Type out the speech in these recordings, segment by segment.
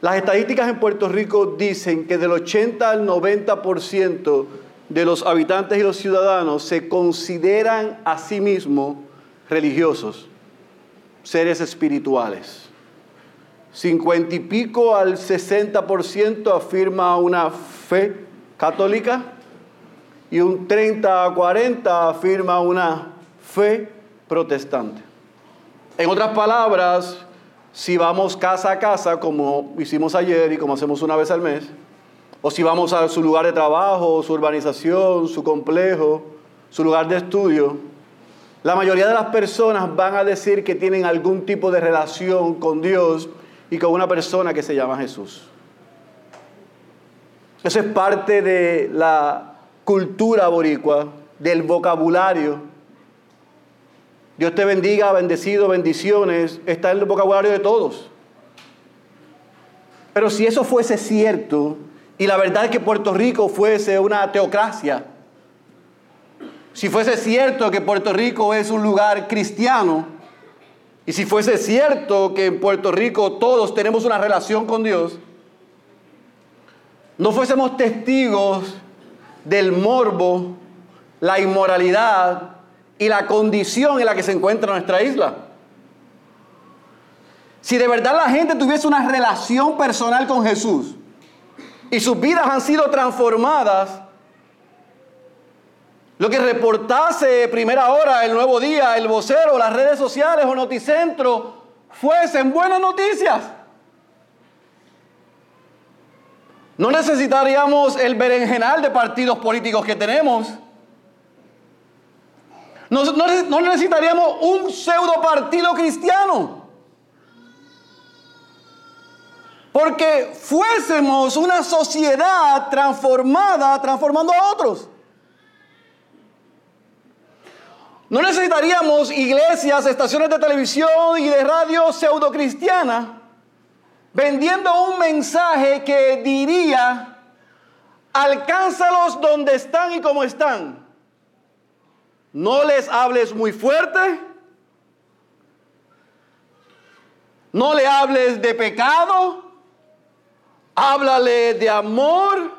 Las estadísticas en Puerto Rico dicen que del 80 al 90% de los habitantes y los ciudadanos se consideran a sí mismos religiosos, seres espirituales. 50 y pico al 60% afirma una fe católica y un 30 a 40 afirma una fe protestante. En otras palabras, si vamos casa a casa, como hicimos ayer y como hacemos una vez al mes, o si vamos a su lugar de trabajo, su urbanización, su complejo, su lugar de estudio, la mayoría de las personas van a decir que tienen algún tipo de relación con Dios y con una persona que se llama Jesús. Eso es parte de la cultura boricua, del vocabulario. Dios te bendiga, bendecido, bendiciones, está en el vocabulario de todos. Pero si eso fuese cierto, y la verdad es que Puerto Rico fuese una teocracia, si fuese cierto que Puerto Rico es un lugar cristiano, y si fuese cierto que en Puerto Rico todos tenemos una relación con Dios, no fuésemos testigos del morbo, la inmoralidad y la condición en la que se encuentra nuestra isla. Si de verdad la gente tuviese una relación personal con Jesús y sus vidas han sido transformadas, lo que reportase primera hora, el nuevo día, el vocero, las redes sociales o noticentro fuesen buenas noticias. No necesitaríamos el berenjenal de partidos políticos que tenemos. No, necesitaríamos un pseudo partido cristiano. Porque fuésemos una sociedad transformada, transformando a otros. No necesitaríamos iglesias, estaciones de televisión y de radio pseudo cristiana vendiendo un mensaje que diría, alcánzalos donde están y como están. No les hables muy fuerte. No le hables de pecado. Háblale de amor.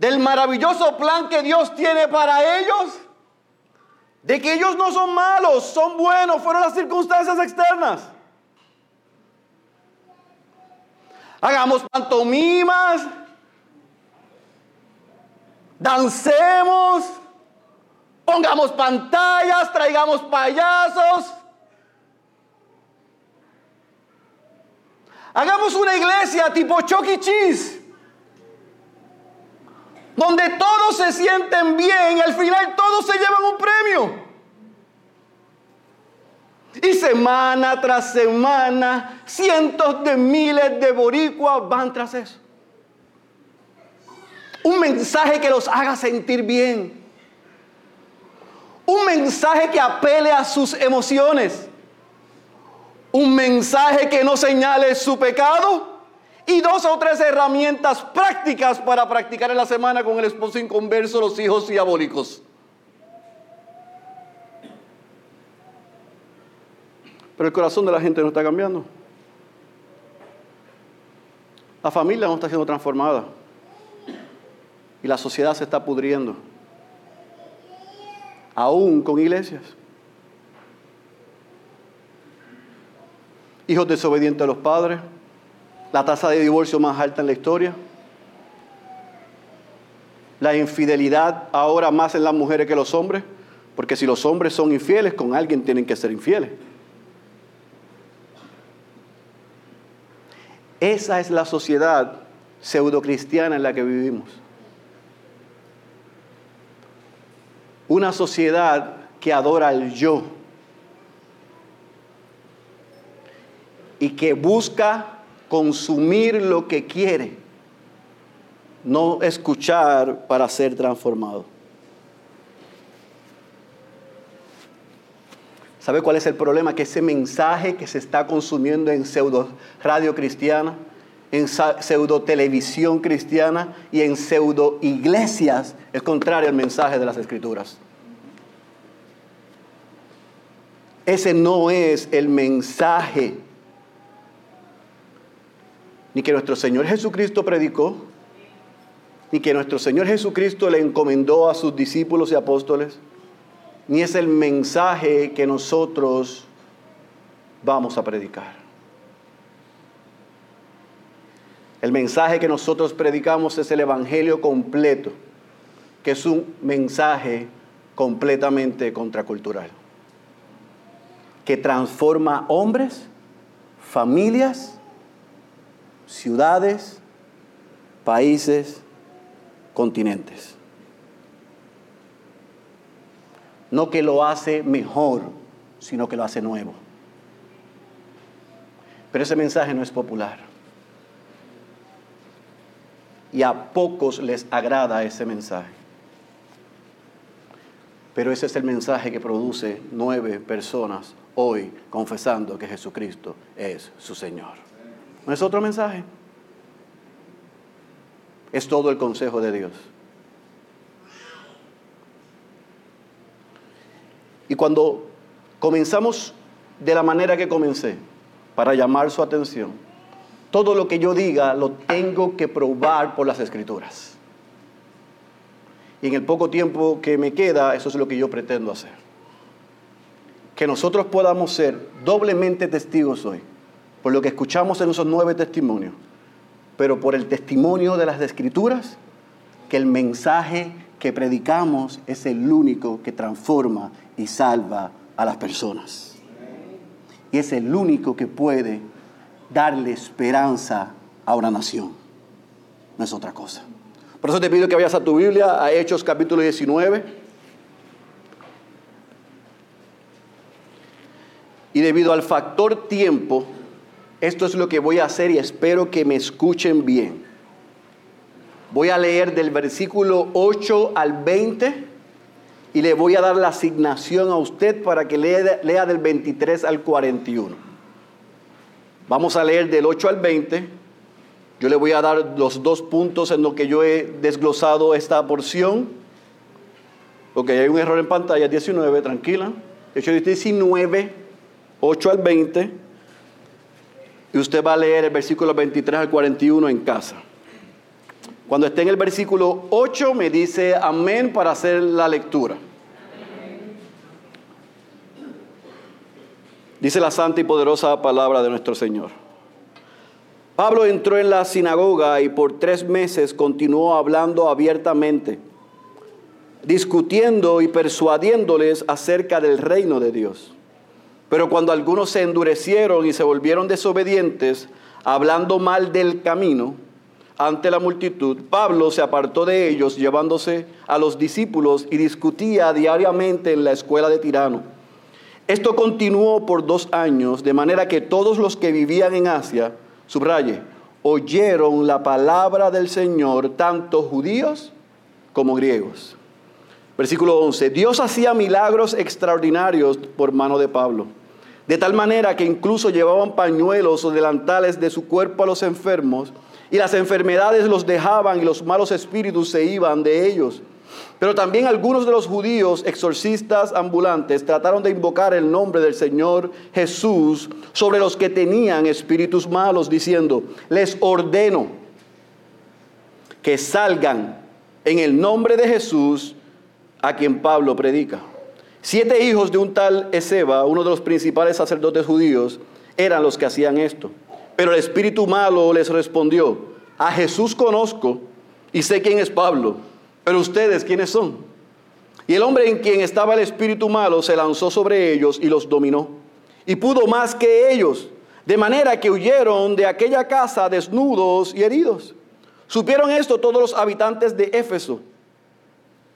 Del maravilloso plan que Dios tiene para ellos. De que ellos no son malos, son buenos, fueron las circunstancias externas. hagamos pantomimas, dancemos, pongamos pantallas, traigamos payasos. Hagamos una iglesia tipo Chucky e. Donde todos se sienten bien y al final todos se llevan un premio. Y semana tras semana, cientos de miles de boricuas van tras eso. Un mensaje que los haga sentir bien. Un mensaje que apele a sus emociones. Un mensaje que no señale su pecado. Y dos o tres herramientas prácticas para practicar en la semana con el esposo inconverso, los hijos diabólicos. Pero el corazón de la gente no está cambiando. La familia no está siendo transformada. Y la sociedad se está pudriendo. Aún con iglesias. Hijos desobedientes a los padres. La tasa de divorcio más alta en la historia. La infidelidad ahora más en las mujeres que los hombres. Porque si los hombres son infieles, con alguien tienen que ser infieles. Esa es la sociedad pseudocristiana en la que vivimos. Una sociedad que adora al yo y que busca consumir lo que quiere, no escuchar para ser transformado. ¿Sabe cuál es el problema? Que ese mensaje que se está consumiendo en pseudo radio cristiana, en pseudo televisión cristiana y en pseudo iglesias es contrario al mensaje de las escrituras. Ese no es el mensaje ni que nuestro Señor Jesucristo predicó, ni que nuestro Señor Jesucristo le encomendó a sus discípulos y apóstoles, ni es el mensaje que nosotros vamos a predicar. El mensaje que nosotros predicamos es el Evangelio completo, que es un mensaje completamente contracultural, que transforma hombres, familias, ciudades, países, continentes. No que lo hace mejor, sino que lo hace nuevo. Pero ese mensaje no es popular. Y a pocos les agrada ese mensaje. Pero ese es el mensaje que produce nueve personas hoy confesando que Jesucristo es su Señor. ¿No es otro mensaje? Es todo el consejo de Dios. Y cuando comenzamos de la manera que comencé, para llamar su atención, todo lo que yo diga lo tengo que probar por las escrituras. Y en el poco tiempo que me queda, eso es lo que yo pretendo hacer. Que nosotros podamos ser doblemente testigos hoy, por lo que escuchamos en esos nueve testimonios, pero por el testimonio de las escrituras, que el mensaje que predicamos es el único que transforma y salva a las personas. Y es el único que puede darle esperanza a una nación. No es otra cosa. Por eso te pido que vayas a tu Biblia, a Hechos capítulo 19. Y debido al factor tiempo, esto es lo que voy a hacer y espero que me escuchen bien. Voy a leer del versículo 8 al 20 y le voy a dar la asignación a usted para que lea, lea del 23 al 41. Vamos a leer del 8 al 20. Yo le voy a dar los dos puntos en los que yo he desglosado esta porción. Porque hay un error en pantalla, 19, tranquila. Hecho 19, 8 al 20. Y usted va a leer el versículo 23 al 41 en casa. Cuando esté en el versículo 8 me dice amén para hacer la lectura. Dice la santa y poderosa palabra de nuestro Señor. Pablo entró en la sinagoga y por tres meses continuó hablando abiertamente, discutiendo y persuadiéndoles acerca del reino de Dios. Pero cuando algunos se endurecieron y se volvieron desobedientes, hablando mal del camino, ante la multitud, Pablo se apartó de ellos llevándose a los discípulos y discutía diariamente en la escuela de Tirano. Esto continuó por dos años, de manera que todos los que vivían en Asia, subraye, oyeron la palabra del Señor, tanto judíos como griegos. Versículo 11, Dios hacía milagros extraordinarios por mano de Pablo, de tal manera que incluso llevaban pañuelos o delantales de su cuerpo a los enfermos, y las enfermedades los dejaban y los malos espíritus se iban de ellos. Pero también algunos de los judíos exorcistas ambulantes trataron de invocar el nombre del Señor Jesús sobre los que tenían espíritus malos, diciendo, les ordeno que salgan en el nombre de Jesús a quien Pablo predica. Siete hijos de un tal Ezeba, uno de los principales sacerdotes judíos, eran los que hacían esto. Pero el espíritu malo les respondió, a Jesús conozco y sé quién es Pablo, pero ustedes quiénes son. Y el hombre en quien estaba el espíritu malo se lanzó sobre ellos y los dominó. Y pudo más que ellos, de manera que huyeron de aquella casa desnudos y heridos. Supieron esto todos los habitantes de Éfeso,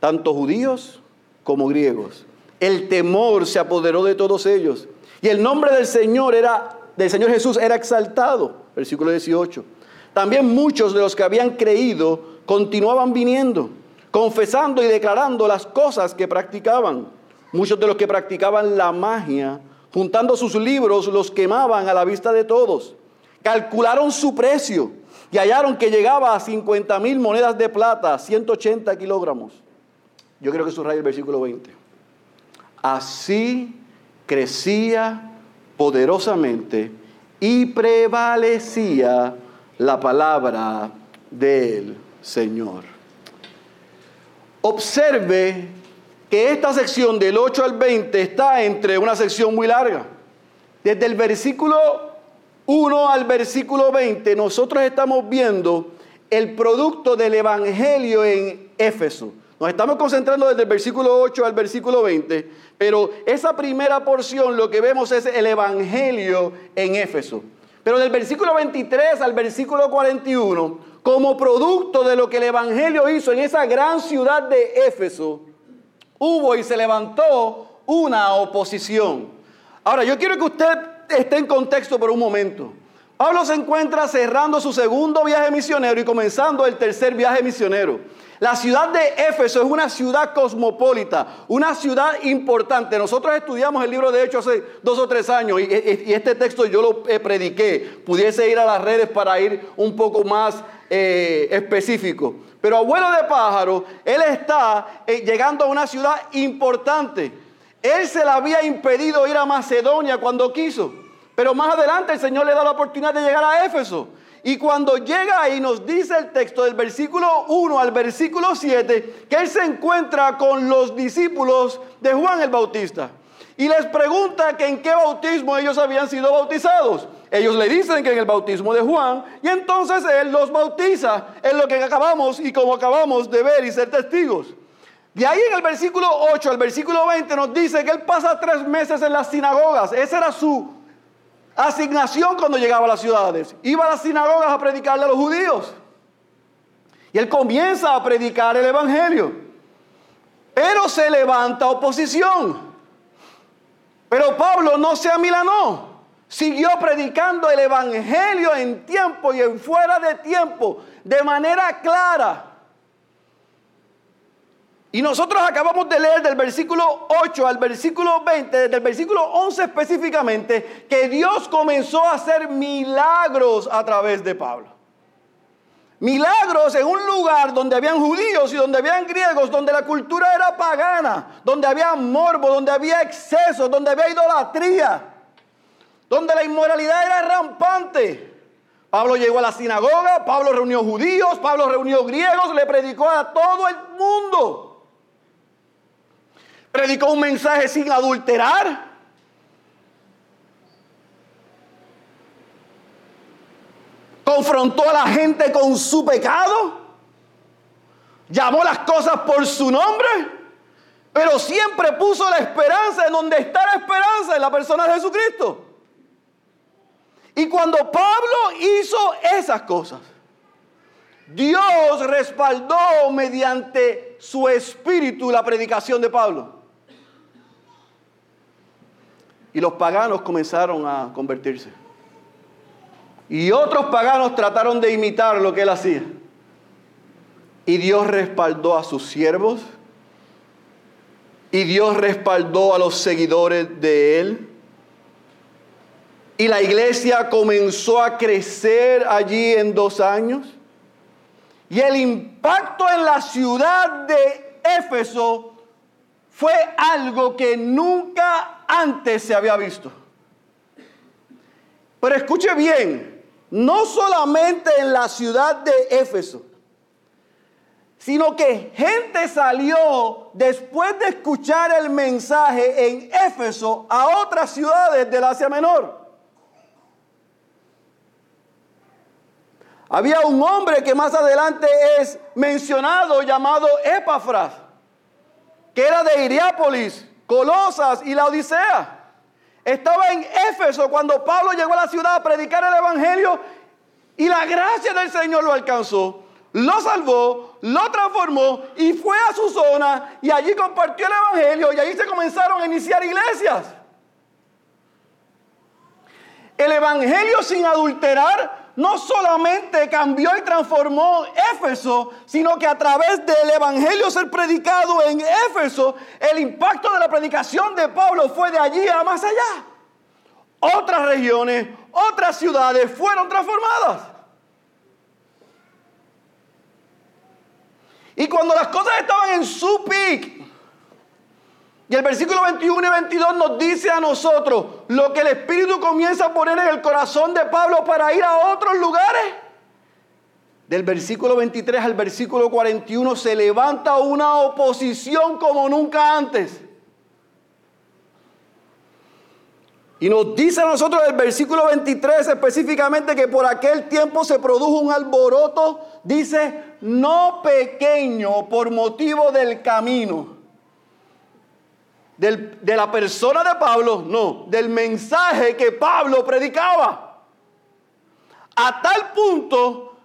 tanto judíos como griegos. El temor se apoderó de todos ellos. Y el nombre del Señor era del Señor Jesús era exaltado, versículo 18. También muchos de los que habían creído continuaban viniendo, confesando y declarando las cosas que practicaban. Muchos de los que practicaban la magia, juntando sus libros, los quemaban a la vista de todos. Calcularon su precio y hallaron que llegaba a 50 mil monedas de plata, 180 kilogramos. Yo creo que subraya el versículo 20. Así crecía poderosamente y prevalecía la palabra del Señor. Observe que esta sección del 8 al 20 está entre una sección muy larga. Desde el versículo 1 al versículo 20 nosotros estamos viendo el producto del Evangelio en Éfeso. Nos estamos concentrando desde el versículo 8 al versículo 20, pero esa primera porción lo que vemos es el Evangelio en Éfeso. Pero del versículo 23 al versículo 41, como producto de lo que el Evangelio hizo en esa gran ciudad de Éfeso, hubo y se levantó una oposición. Ahora, yo quiero que usted esté en contexto por un momento. Pablo se encuentra cerrando su segundo viaje misionero y comenzando el tercer viaje misionero. La ciudad de Éfeso es una ciudad cosmopolita, una ciudad importante. Nosotros estudiamos el libro de Hechos hace dos o tres años y, este texto yo lo eh, prediqué. Pudiese ir a las redes para ir un poco más eh, específico. Pero abuelo de pájaro, él está eh, llegando a una ciudad importante. Él se le había impedido ir a Macedonia cuando quiso. Pero más adelante el Señor le da la oportunidad de llegar a Éfeso. Y cuando llega ahí nos dice el texto del versículo 1 al versículo 7 que él se encuentra con los discípulos de Juan el Bautista. Y les pregunta que en qué bautismo ellos habían sido bautizados. Ellos le dicen que en el bautismo de Juan y entonces él los bautiza en lo que acabamos y como acabamos de ver y ser testigos. De ahí en el versículo 8 al versículo 20 nos dice que él pasa tres meses en las sinagogas. Ese era su asignación cuando llegaba a las ciudades. Iba a las sinagogas a predicarle a los judíos. Y él comienza a predicar el Evangelio. Pero se levanta oposición. Pero Pablo no se amilanó. Siguió predicando el Evangelio en tiempo y en fuera de tiempo, de manera clara. Y nosotros acabamos de leer del versículo 8 al versículo 20, del versículo 11 específicamente, que Dios comenzó a hacer milagros a través de Pablo. Milagros en un lugar donde habían judíos y donde habían griegos, donde la cultura era pagana, donde había morbo, donde había exceso, donde había idolatría, donde la inmoralidad era rampante. Pablo llegó a la sinagoga, Pablo reunió judíos, Pablo reunió griegos, le predicó a todo el mundo. Predicó un mensaje sin adulterar. Confrontó a la gente con su pecado. Llamó las cosas por su nombre. Pero siempre puso la esperanza en donde está la esperanza en la persona de Jesucristo. Y cuando Pablo hizo esas cosas, Dios respaldó mediante su espíritu la predicación de Pablo. Y los paganos comenzaron a convertirse. Y otros paganos trataron de imitar lo que él hacía. Y Dios respaldó a sus siervos. Y Dios respaldó a los seguidores de él. Y la iglesia comenzó a crecer allí en dos años. Y el impacto en la ciudad de Éfeso fue algo que nunca antes se había visto. Pero escuche bien, no solamente en la ciudad de Éfeso, sino que gente salió después de escuchar el mensaje en Éfeso a otras ciudades del Asia Menor. Había un hombre que más adelante es mencionado llamado Epafras que era de Iriápolis, Colosas y la Odisea. Estaba en Éfeso cuando Pablo llegó a la ciudad a predicar el Evangelio y la gracia del Señor lo alcanzó, lo salvó, lo transformó y fue a su zona y allí compartió el Evangelio y allí se comenzaron a iniciar iglesias. El Evangelio sin adulterar no solamente cambió y transformó Éfeso, sino que a través del Evangelio ser predicado en Éfeso, el impacto de la predicación de Pablo fue de allí a más allá. Otras regiones, otras ciudades fueron transformadas. Y cuando las cosas estaban en su pic, y el versículo 21 y 22 nos dice a nosotros lo que el Espíritu comienza a poner en el corazón de Pablo para ir a otros lugares. del versículo 23 al versículo 41 se levanta una oposición como nunca antes. Y nos dice a nosotros el versículo 23 específicamente que por aquel tiempo se produjo un alboroto, dice, no pequeño por motivo del camino. De la persona de Pablo, no, del mensaje que Pablo predicaba. A tal punto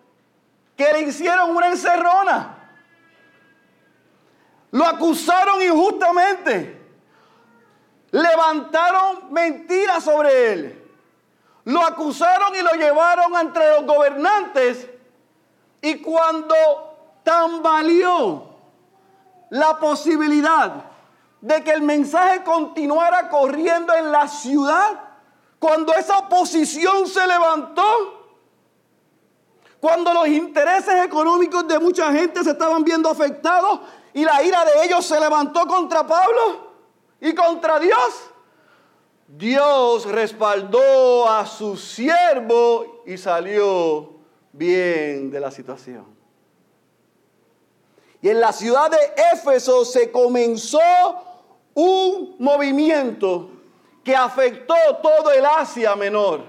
que le hicieron una encerrona. Lo acusaron injustamente. Levantaron mentiras sobre él. Lo acusaron y lo llevaron entre los gobernantes. Y cuando tambaleó la posibilidad de que el mensaje continuara corriendo en la ciudad, cuando esa oposición se levantó, cuando los intereses económicos de mucha gente se estaban viendo afectados y la ira de ellos se levantó contra Pablo y contra Dios, Dios respaldó a su siervo y salió bien de la situación. Y en la ciudad de Éfeso se comenzó un movimiento que afectó todo el Asia Menor.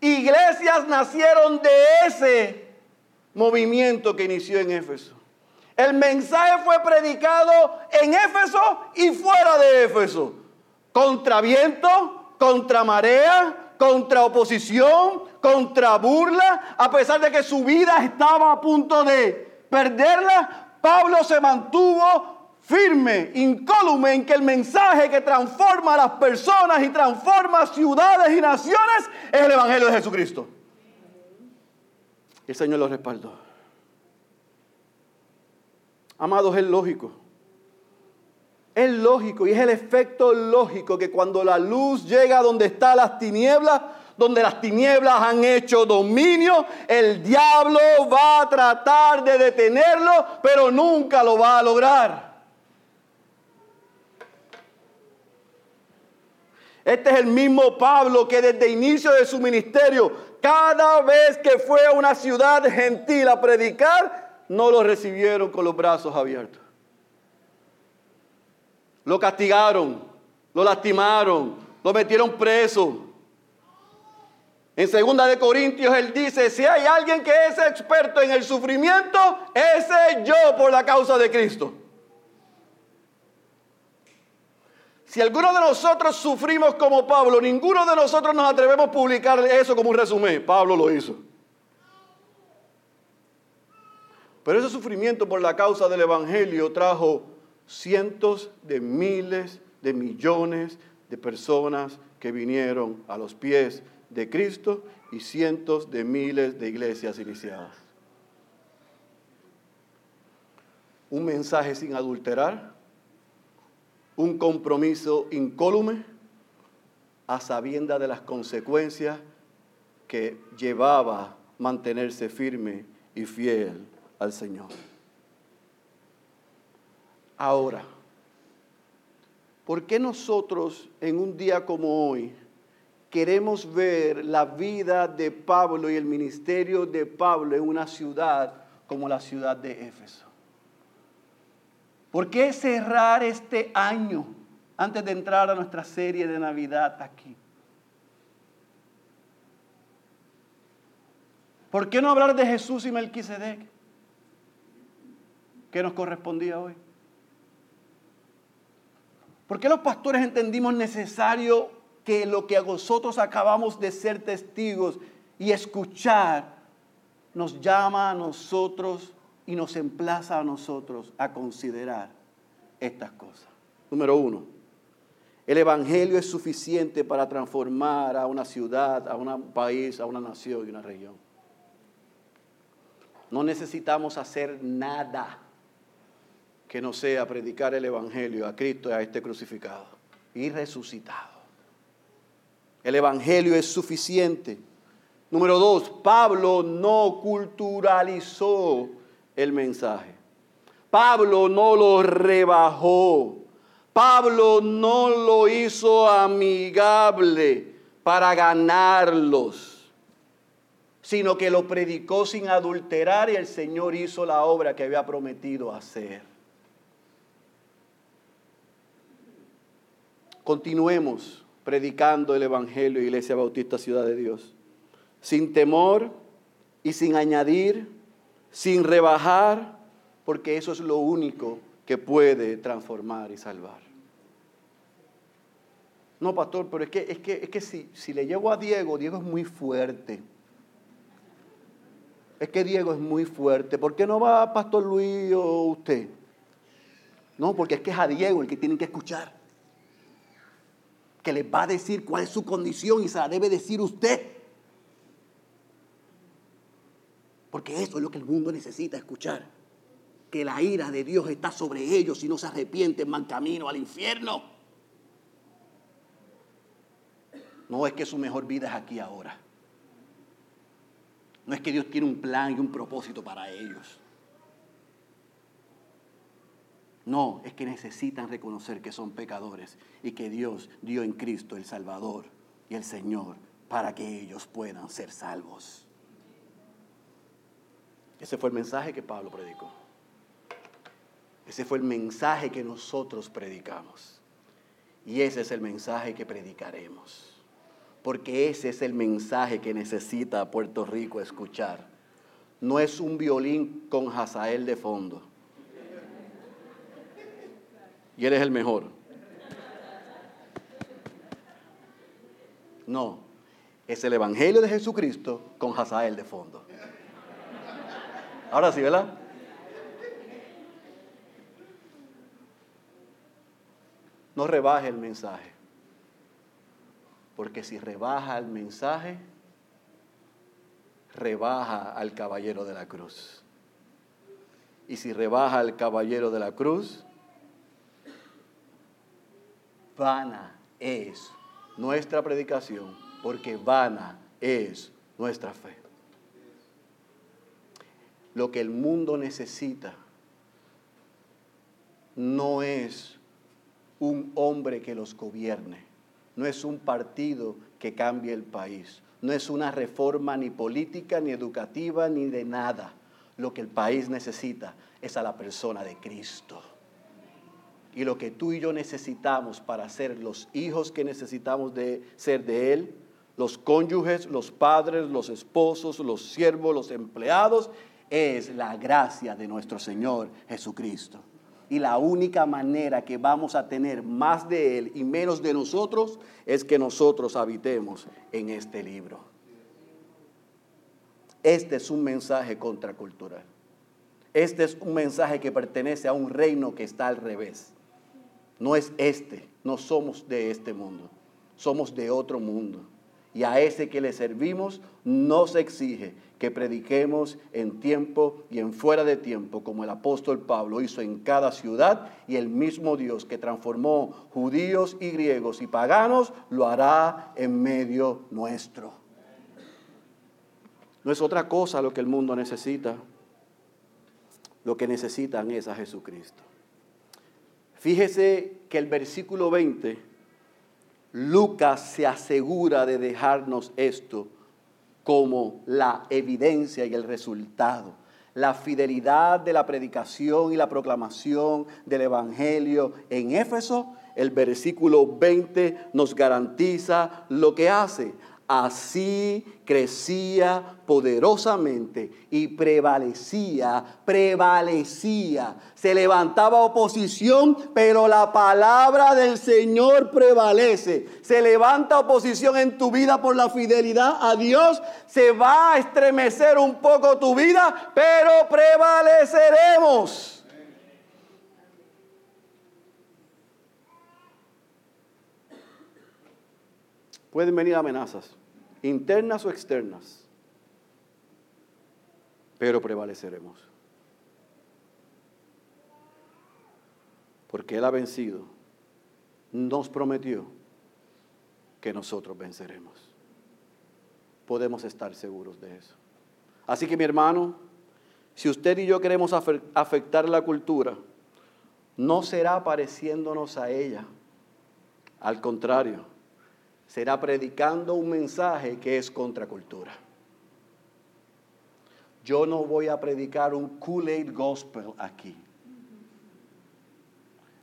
Iglesias nacieron de ese movimiento que inició en Éfeso. El mensaje fue predicado en Éfeso y fuera de Éfeso. Contra viento, contra marea, contra oposición, contra burla. A pesar de que su vida estaba a punto de perderla, Pablo se mantuvo firme, incólume en que el mensaje que transforma a las personas y transforma ciudades y naciones es el Evangelio de Jesucristo. El Señor lo respaldó. Amados, es lógico. Es lógico y es el efecto lógico que cuando la luz llega donde están las tinieblas, donde las tinieblas han hecho dominio, el diablo va a tratar de detenerlo, pero nunca lo va a lograr. Este es el mismo Pablo que desde el inicio de su ministerio, cada vez que fue a una ciudad gentil a predicar, no lo recibieron con los brazos abiertos. Lo castigaron, lo lastimaron, lo metieron preso. En segunda de Corintios él dice, si hay alguien que es experto en el sufrimiento, ese es yo por la causa de Cristo. Si alguno de nosotros sufrimos como Pablo, ninguno de nosotros nos atrevemos a publicar eso como un resumen. Pablo lo hizo. Pero ese sufrimiento por la causa del Evangelio trajo cientos de miles de millones de personas que vinieron a los pies de Cristo y cientos de miles de iglesias iniciadas. Un mensaje sin adulterar, un compromiso incólume a sabienda de las consecuencias que llevaba mantenerse firme y fiel al Señor. Ahora, ¿por qué nosotros en un día como hoy queremos ver la vida de Pablo y el ministerio de Pablo en una ciudad como la ciudad de Éfeso? ¿Por qué cerrar este año antes de entrar a nuestra serie de Navidad aquí? ¿Por qué no hablar de Jesús y Melquisedec? ¿Qué nos correspondía hoy? ¿Por qué los pastores entendimos necesario que lo que nosotros acabamos de ser testigos y escuchar nos llama a nosotros y nos emplaza a nosotros a considerar estas cosas. Número uno, el Evangelio es suficiente para transformar a una ciudad, a un país, a una nación y una región. No necesitamos hacer nada que no sea predicar el Evangelio a Cristo y a este crucificado y resucitado. El Evangelio es suficiente. Número dos, Pablo no culturalizó el mensaje. Pablo no lo rebajó. Pablo no lo hizo amigable para ganarlos, sino que lo predicó sin adulterar y el Señor hizo la obra que había prometido hacer. Continuemos predicando el Evangelio, Iglesia Bautista Ciudad de Dios, sin temor y sin añadir, sin rebajar, porque eso es lo único que puede transformar y salvar. No, pastor, pero es que, es que, es que si, si le llevo a Diego, Diego es muy fuerte. Es que Diego es muy fuerte. ¿Por qué no va Pastor Luis o usted? No, porque es que es a Diego el que tienen que escuchar. Que les va a decir cuál es su condición y se la debe decir usted. Porque eso es lo que el mundo necesita escuchar. Que la ira de Dios está sobre ellos si no se arrepienten, van camino al infierno. No es que su mejor vida es aquí ahora. No es que Dios tiene un plan y un propósito para ellos. No, es que necesitan reconocer que son pecadores y que Dios dio en Cristo el Salvador y el Señor para que ellos puedan ser salvos. Ese fue el mensaje que Pablo predicó. Ese fue el mensaje que nosotros predicamos. Y ese es el mensaje que predicaremos porque ese es el mensaje que necesita Puerto Rico escuchar. No es un violín con Hazael de fondo. Y eres el mejor. No, es el Evangelio de Jesucristo con Hazael de fondo. Ahora sí, ¿verdad? No rebaje el mensaje. Porque si rebaja el mensaje, rebaja al caballero de la cruz. Y si rebaja al caballero de la cruz, vana es nuestra predicación, porque vana es nuestra fe. Lo que el mundo necesita no es un hombre que los gobierne no es un partido que cambie el país, no es una reforma ni política, ni educativa, ni de nada. Lo que el país necesita es a la persona de Cristo. Y lo que tú y yo necesitamos para ser los hijos que necesitamos de ser de Él, los cónyuges, los padres, los esposos, los siervos, los empleados, es la gracia de nuestro Señor Jesucristo. Y la única manera que vamos a tener más de Él y menos de nosotros es que nosotros habitemos en este libro. Este es un mensaje contracultural. Este es un mensaje que pertenece a un reino que está al revés. No es este, no somos de este mundo, somos de otro mundo. Y a ese que le servimos nos exige que prediquemos en tiempo y en fuera de tiempo, como el apóstol Pablo hizo en cada ciudad, y el mismo Dios que transformó judíos y griegos y paganos, lo hará en medio nuestro. No es otra cosa lo que el mundo necesita. Lo que necesitan es a Jesucristo. Fíjese que el versículo 20, Lucas se asegura de dejarnos esto como la evidencia y el resultado. La fidelidad de la predicación y la proclamación del Evangelio en Éfeso, el versículo 20 nos garantiza lo que hace. Así crecía poderosamente y prevalecía, prevalecía. Se levantaba oposición, pero la palabra del Señor prevalece. Se levanta oposición en tu vida por la fidelidad a Dios. Se va a estremecer un poco tu vida, pero prevaleceremos. Pueden venir amenazas internas o externas, pero prevaleceremos. Porque Él ha vencido, nos prometió que nosotros venceremos. Podemos estar seguros de eso. Así que mi hermano, si usted y yo queremos afectar la cultura, no será pareciéndonos a ella. Al contrario, será predicando un mensaje que es contracultura. Yo no voy a predicar un Kool-Aid Gospel aquí.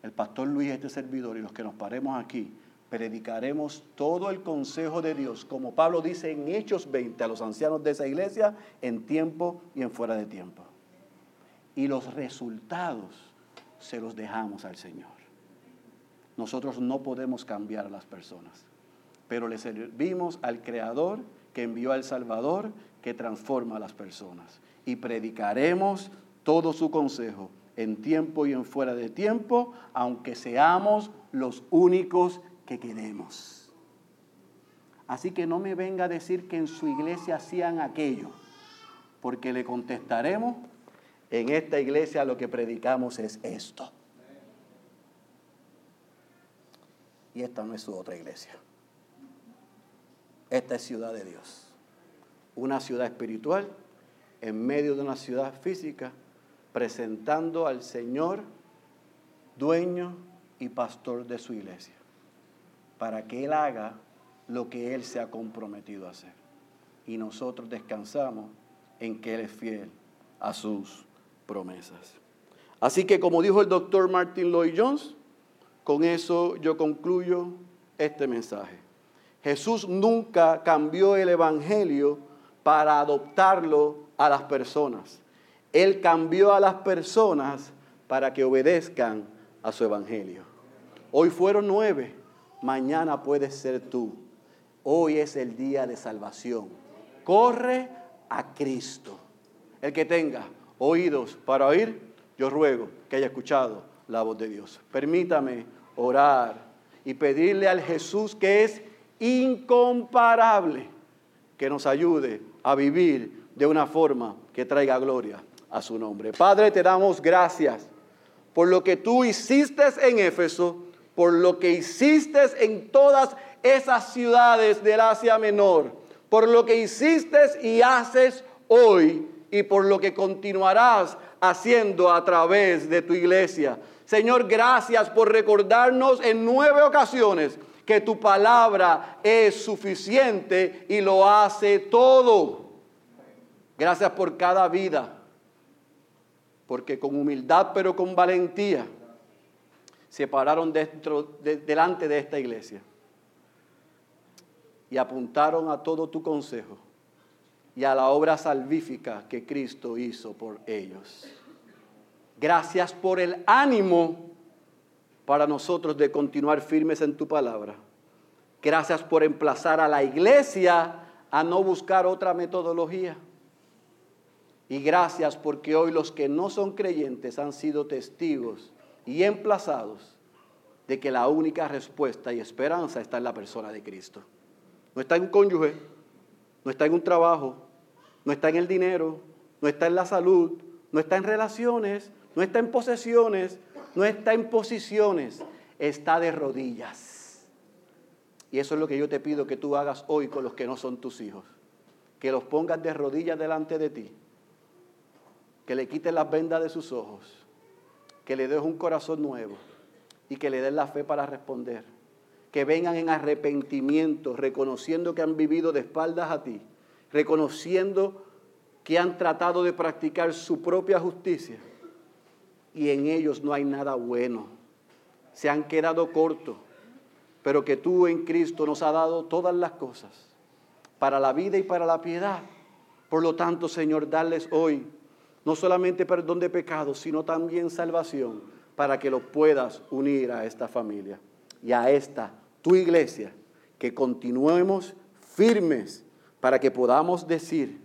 El pastor Luis, este servidor, y los que nos paremos aquí, predicaremos todo el consejo de Dios, como Pablo dice en Hechos 20 a los ancianos de esa iglesia, en tiempo y en fuera de tiempo. Y los resultados se los dejamos al Señor. Nosotros no podemos cambiar a las personas, pero le servimos al Creador que envió al Salvador que transforma a las personas. Y predicaremos todo su consejo en tiempo y en fuera de tiempo, aunque seamos los únicos que queremos. Así que no me venga a decir que en su iglesia hacían aquello, porque le contestaremos, en esta iglesia lo que predicamos es esto. Y esta no es su otra iglesia. Esta es ciudad de Dios. Una ciudad espiritual en medio de una ciudad física, presentando al Señor dueño y pastor de su iglesia, para que Él haga lo que Él se ha comprometido a hacer. Y nosotros descansamos en que Él es fiel a sus promesas. Así que como dijo el doctor Martin Lloyd Jones, con eso yo concluyo este mensaje. Jesús nunca cambió el Evangelio para adoptarlo a las personas. Él cambió a las personas para que obedezcan a su Evangelio. Hoy fueron nueve, mañana puedes ser tú. Hoy es el día de salvación. Corre a Cristo. El que tenga oídos para oír, yo ruego que haya escuchado la voz de Dios. Permítame orar y pedirle al Jesús que es incomparable que nos ayude a vivir de una forma que traiga gloria a su nombre. Padre, te damos gracias por lo que tú hiciste en Éfeso, por lo que hiciste en todas esas ciudades del Asia Menor, por lo que hiciste y haces hoy y por lo que continuarás haciendo a través de tu iglesia. Señor, gracias por recordarnos en nueve ocasiones que tu palabra es suficiente y lo hace todo. Gracias por cada vida, porque con humildad pero con valentía se pararon dentro, delante de esta iglesia y apuntaron a todo tu consejo y a la obra salvífica que Cristo hizo por ellos. Gracias por el ánimo para nosotros de continuar firmes en tu palabra. Gracias por emplazar a la iglesia a no buscar otra metodología. Y gracias porque hoy los que no son creyentes han sido testigos y emplazados de que la única respuesta y esperanza está en la persona de Cristo. No está en un cónyuge, no está en un trabajo, no está en el dinero, no está en la salud, no está en relaciones, no está en posesiones, no está en posiciones, está de rodillas. Y eso es lo que yo te pido que tú hagas hoy con los que no son tus hijos. Que los pongas de rodillas delante de ti. Que le quites las vendas de sus ojos. Que le des un corazón nuevo. Y que le des la fe para responder. Que vengan en arrepentimiento, reconociendo que han vivido de espaldas a ti. Reconociendo que han tratado de practicar su propia justicia y en ellos no hay nada bueno. Se han quedado cortos, pero que tú en Cristo nos has dado todas las cosas para la vida y para la piedad. Por lo tanto, Señor, darles hoy no solamente perdón de pecados, sino también salvación para que los puedas unir a esta familia y a esta tu iglesia, que continuemos firmes para que podamos decir,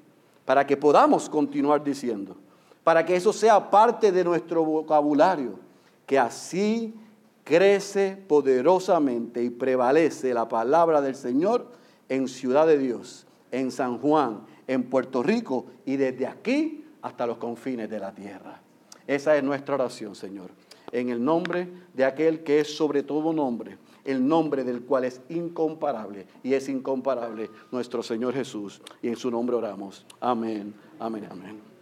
para que podamos continuar diciendo para que eso sea parte de nuestro vocabulario, que así crece poderosamente y prevalece la palabra del Señor en Ciudad de Dios, en San Juan, en Puerto Rico y desde aquí hasta los confines de la tierra. Esa es nuestra oración, Señor. En el nombre de aquel que es sobre todo nombre, el nombre del cual es incomparable y es incomparable nuestro Señor Jesús. Y en su nombre oramos. Amén, amén, amén.